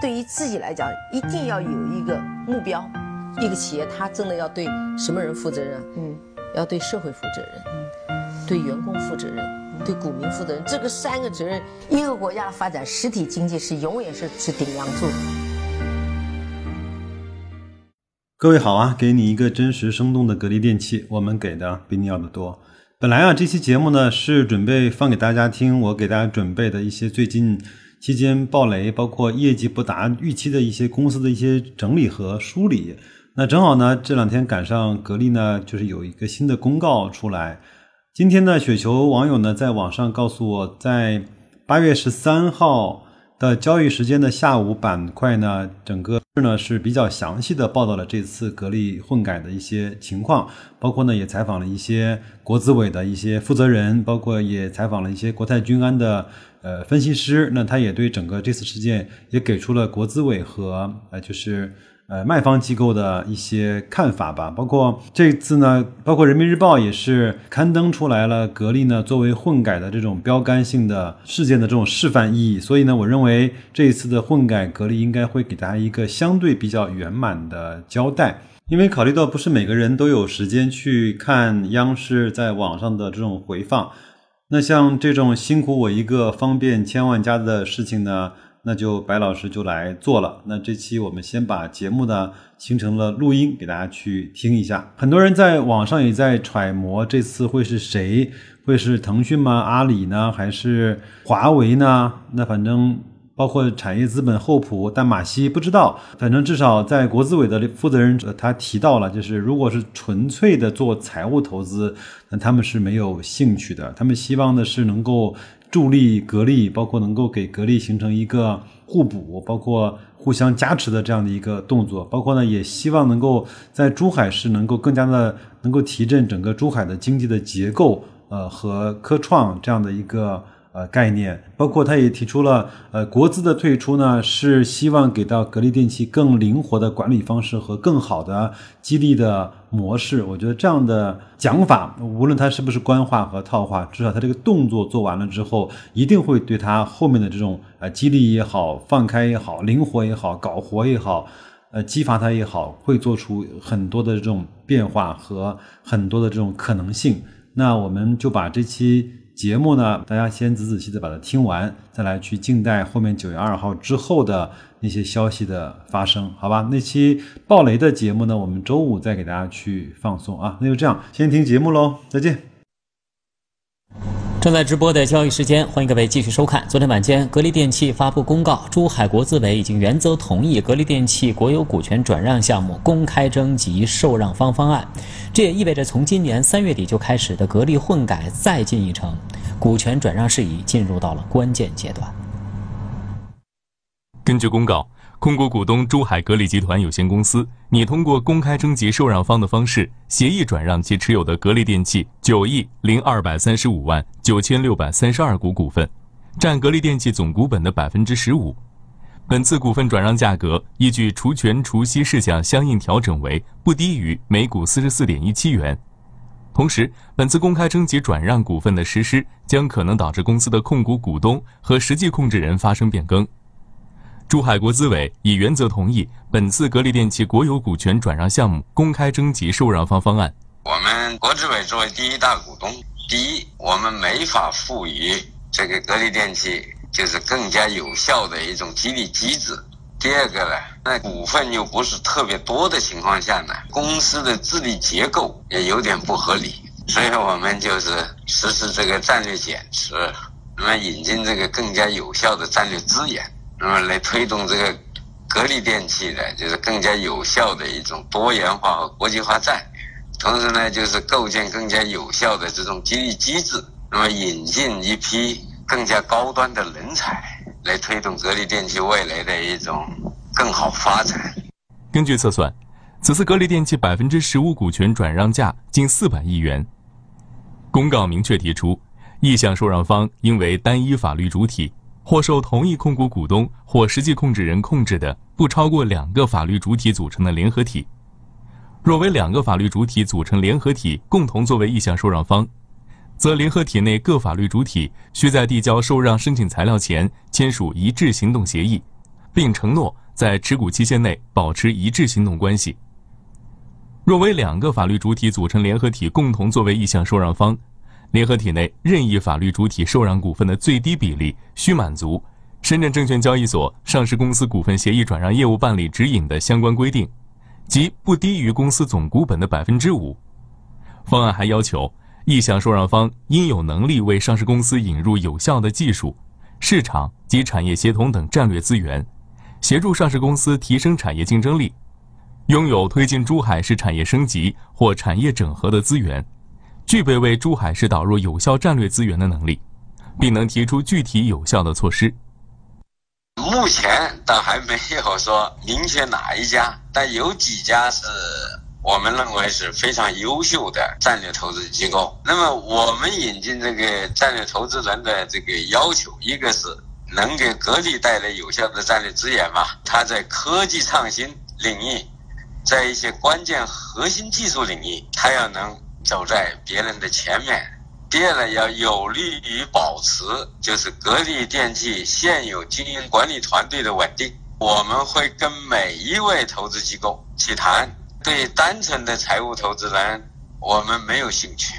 对于自己来讲，一定要有一个目标。一个企业，它真的要对什么人负责任？嗯，要对社会负责任，嗯，对员工负责任，对股民负责任。这个三个责任，一个国家的发展，实体经济是永远是是顶梁柱。各位好啊，给你一个真实生动的格力电器，我们给的比你要的多。本来啊，这期节目呢是准备放给大家听，我给大家准备的一些最近期间暴雷，包括业绩不达预期的一些公司的一些整理和梳理。那正好呢，这两天赶上格力呢，就是有一个新的公告出来。今天呢，雪球网友呢在网上告诉我，在八月十三号的交易时间的下午板块呢，整个呢是比较详细的报道了这次格力混改的一些情况，包括呢也采访了一些国资委的一些负责人，包括也采访了一些国泰君安的呃分析师。那他也对整个这次事件也给出了国资委和呃就是。呃，卖方机构的一些看法吧，包括这次呢，包括人民日报也是刊登出来了，格力呢作为混改的这种标杆性的事件的这种示范意义，所以呢，我认为这一次的混改，格力应该会给大家一个相对比较圆满的交代，因为考虑到不是每个人都有时间去看央视在网上的这种回放，那像这种辛苦我一个方便千万家的事情呢。那就白老师就来做了。那这期我们先把节目呢形成了录音，给大家去听一下。很多人在网上也在揣摩这次会是谁，会是腾讯吗？阿里呢？还是华为呢？那反正包括产业资本厚普、淡马锡，不知道。反正至少在国资委的负责人他提到了，就是如果是纯粹的做财务投资，那他们是没有兴趣的。他们希望的是能够。助力格力，包括能够给格力形成一个互补，包括互相加持的这样的一个动作，包括呢，也希望能够在珠海市能够更加的能够提振整个珠海的经济的结构，呃，和科创这样的一个。呃，概念包括他也提出了，呃，国资的退出呢，是希望给到格力电器更灵活的管理方式和更好的激励的模式。我觉得这样的讲法，无论它是不是官话和套话，至少它这个动作做完了之后，一定会对它后面的这种呃激励也好、放开也好、灵活也好、搞活也好、呃激发它也好，会做出很多的这种变化和很多的这种可能性。那我们就把这期。节目呢，大家先仔仔细细把它听完，再来去静待后面九月二号之后的那些消息的发生，好吧？那期暴雷的节目呢，我们周五再给大家去放送啊。那就这样，先听节目喽，再见。正在直播的交易时间，欢迎各位继续收看。昨天晚间，格力电器发布公告，珠海国资委已经原则同意格力电器国有股权转让项目公开征集受让方方案。这也意味着，从今年三月底就开始的格力混改再进一程，股权转让事宜进入到了关键阶段。根据公告。控股股东珠海格力集团有限公司拟通过公开征集受让方的方式，协议转让其持有的格力电器九亿零二百三十五万九千六百三十二股股份，占格力电器总股本的百分之十五。本次股份转让价格依据除权除息事项相应调整为不低于每股四十四点一七元。同时，本次公开征集转让股份的实施，将可能导致公司的控股股东和实际控制人发生变更。珠海国资委已原则同意本次格力电器国有股权转让项目公开征集受让方方案。我们国资委作为第一大股东，第一，我们没法赋予这个格力电器就是更加有效的一种激励机制。第二个呢，那股份又不是特别多的情况下呢，公司的治理结构也有点不合理，所以我们就是实施这个战略减持，那么引进这个更加有效的战略资源。那么来推动这个格力电器的，就是更加有效的一种多元化和国际化战略。同时呢，就是构建更加有效的这种激励机制，那么引进一批更加高端的人才，来推动格力电器未来的一种更好发展。根据测算，此次格力电器百分之十五股权转让价近四百亿元。公告明确提出，意向受让方应为单一法律主体。或受同一控股股东或实际控制人控制的不超过两个法律主体组成的联合体，若为两个法律主体组成联合体共同作为意向受让方，则联合体内各法律主体需在递交受让申请材料前签署一致行动协议，并承诺在持股期限内保持一致行动关系。若为两个法律主体组成联合体共同作为意向受让方，联合体内任意法律主体受让股份的最低比例需满足深圳证券交易所上市公司股份协议转让业务办理指引的相关规定，即不低于公司总股本的百分之五。方案还要求，意向受让方应有能力为上市公司引入有效的技术、市场及产业协同等战略资源，协助上市公司提升产业竞争力。拥有推进珠海市产业升级或产业整合的资源，具备为珠海市导入有效战略资源的能力，并能提出具体有效的措施。目前倒还没有说明确哪一家，但有几家是我们认为是非常优秀的战略投资机构。那么我们引进这个战略投资人的这个要求，一个是能给格力带来有效的战略资源嘛？他在科技创新领域。在一些关键核心技术领域，它要能走在别人的前面。第二呢，要有利于保持就是格力电器现有经营管理团队的稳定。我们会跟每一位投资机构去谈，对单纯的财务投资人，我们没有兴趣。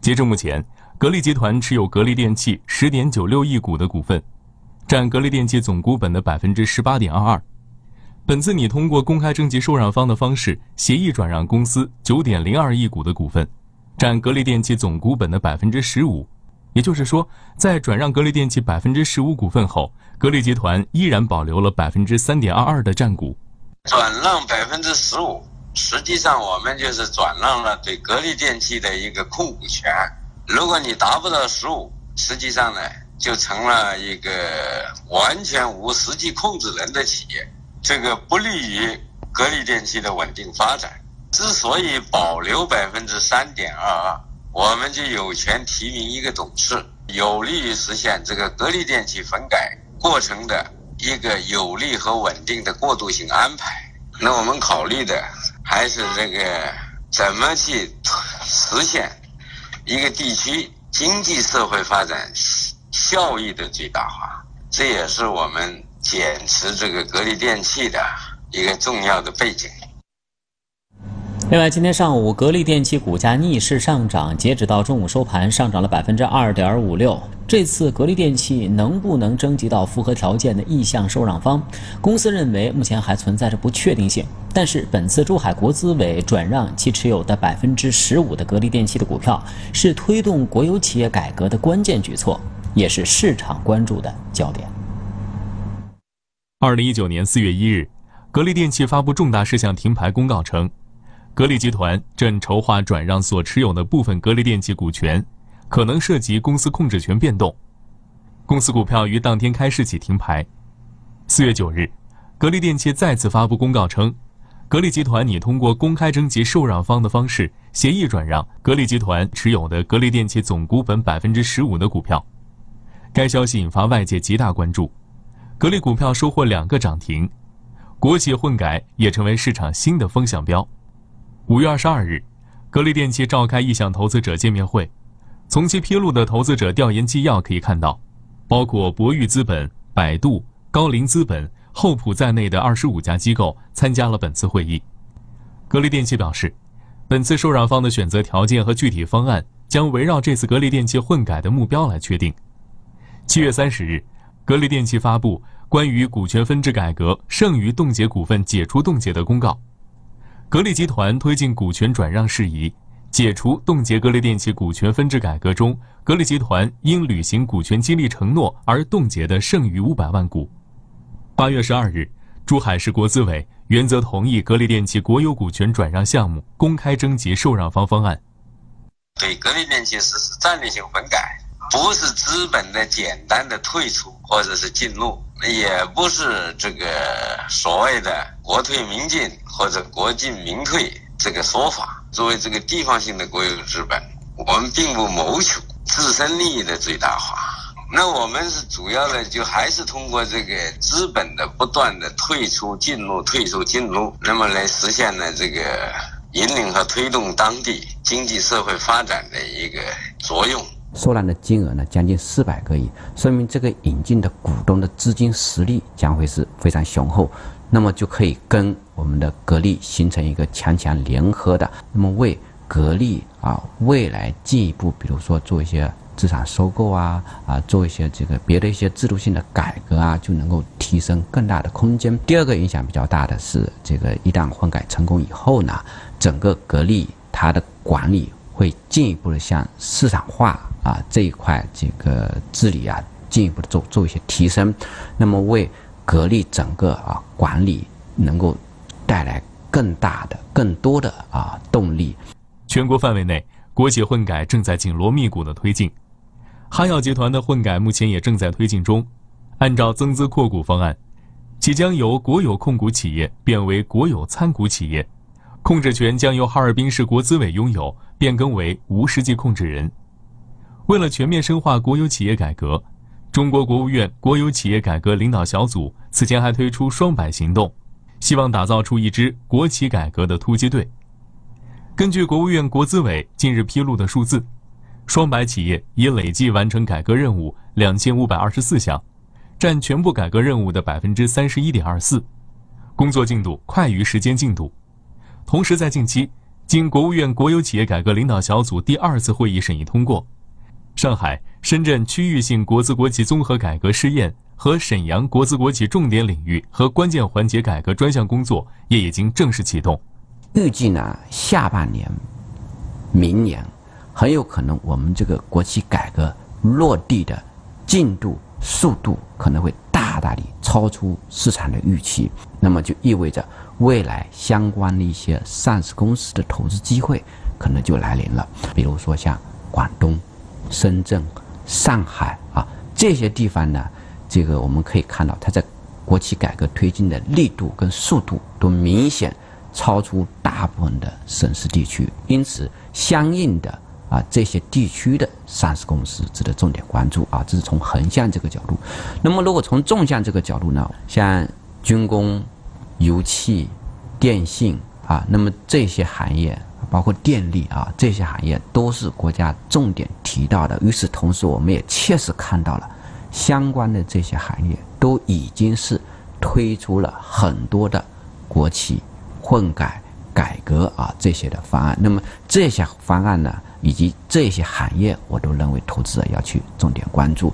截至目前，格力集团持有格力电器十点九六亿股的股份，占格力电器总股本的百分之十八点二二。本次拟通过公开征集受让方的方式协议转让公司九点零二亿股的股份，占格力电器总股本的百分之十五。也就是说，在转让格力电器百分之十五股份后，格力集团依然保留了百分之三点二二的占股。转让百分之十五，实际上我们就是转让了对格力电器的一个控股权。如果你达不到十五，实际上呢，就成了一个完全无实际控制人的企业。这个不利于格力电器的稳定发展。之所以保留百分之三点二二，我们就有权提名一个董事，有利于实现这个格力电器粉改过程的一个有利和稳定的过渡性安排。那我们考虑的还是这个怎么去实现一个地区经济社会发展效益的最大化，这也是我们。减持这个格力电器的一个重要的背景。另外，今天上午格力电器股价逆势上涨，截止到中午收盘，上涨了百分之二点五六。这次格力电器能不能征集到符合条件的意向受让方？公司认为目前还存在着不确定性。但是，本次珠海国资委转让其持有的百分之十五的格力电器的股票，是推动国有企业改革的关键举措，也是市场关注的焦点。二零一九年四月一日，格力电器发布重大事项停牌公告称，格力集团正筹划转让所持有的部分格力电器股权，可能涉及公司控制权变动。公司股票于当天开市起停牌。四月九日，格力电器再次发布公告称，格力集团拟通过公开征集受让方的方式协议转让格力集团持有的格力电器总股本百分之十五的股票。该消息引发外界极大关注。格力股票收获两个涨停，国企混改也成为市场新的风向标。五月二十二日，格力电器召开意向投资者见面会。从其披露的投资者调研纪要可以看到，包括博裕资本、百度、高瓴资本、厚普在内的二十五家机构参加了本次会议。格力电器表示，本次受让方的选择条件和具体方案将围绕这次格力电器混改的目标来确定。七月三十日。格力电器发布关于股权分置改革剩余冻结股份解除冻结的公告。格力集团推进股权转让事宜，解除冻结格力电器股权分置改革中，格力集团因履行股权激励承诺而冻结的剩余五百万股。八月十二日，珠海市国资委原则同意格力电器国有股权转让项目公开征集受让方方案，对格力电器实施战略性混改。不是资本的简单的退出或者是进入，也不是这个所谓的国退民进或者国进民退这个说法。作为这个地方性的国有资本，我们并不谋求自身利益的最大化。那我们是主要的，就还是通过这个资本的不断的退出、进入、退出、进入，那么来实现呢这个引领和推动当地经济社会发展的一个作用。收揽的金额呢将近四百个亿，说明这个引进的股东的资金实力将会是非常雄厚，那么就可以跟我们的格力形成一个强强联合的，那么为格力啊未来进一步，比如说做一些资产收购啊啊，做一些这个别的一些制度性的改革啊，就能够提升更大的空间。第二个影响比较大的是，这个一旦混改成功以后呢，整个格力它的管理会进一步的向市场化。啊，这一块这个治理啊，进一步的做做一些提升，那么为格力整个啊管理能够带来更大的、更多的啊动力。全国范围内，国企混改正在紧锣密鼓的推进，哈药集团的混改目前也正在推进中。按照增资扩股方案，即将由国有控股企业变为国有参股企业，控制权将由哈尔滨市国资委拥有，变更为无实际控制人。为了全面深化国有企业改革，中国国务院国有企业改革领导小组此前还推出“双百行动”，希望打造出一支国企改革的突击队。根据国务院国资委近日披露的数字，“双百”企业已累计完成改革任务两千五百二十四项，占全部改革任务的百分之三十一点二四，工作进度快于时间进度。同时，在近期，经国务院国有企业改革领导小组第二次会议审议通过。上海、深圳区域性国资国企综合改革试验和沈阳国资国企重点领域和关键环节改革专项工作也已经正式启动。预计呢，下半年、明年，很有可能我们这个国企改革落地的进度、速度可能会大大的超出市场的预期。那么就意味着未来相关的一些上市公司的投资机会可能就来临了。比如说像广东。深圳、上海啊，这些地方呢，这个我们可以看到，它在国企改革推进的力度跟速度都明显超出大部分的省市地区，因此相应的啊，这些地区的上市公司值得重点关注啊。这是从横向这个角度。那么，如果从纵向这个角度呢，像军工、油气、电信啊，那么这些行业。包括电力啊这些行业都是国家重点提到的。与此同时，我们也切实看到了相关的这些行业都已经是推出了很多的国企混改改革啊这些的方案。那么这些方案呢，以及这些行业，我都认为投资者要去重点关注。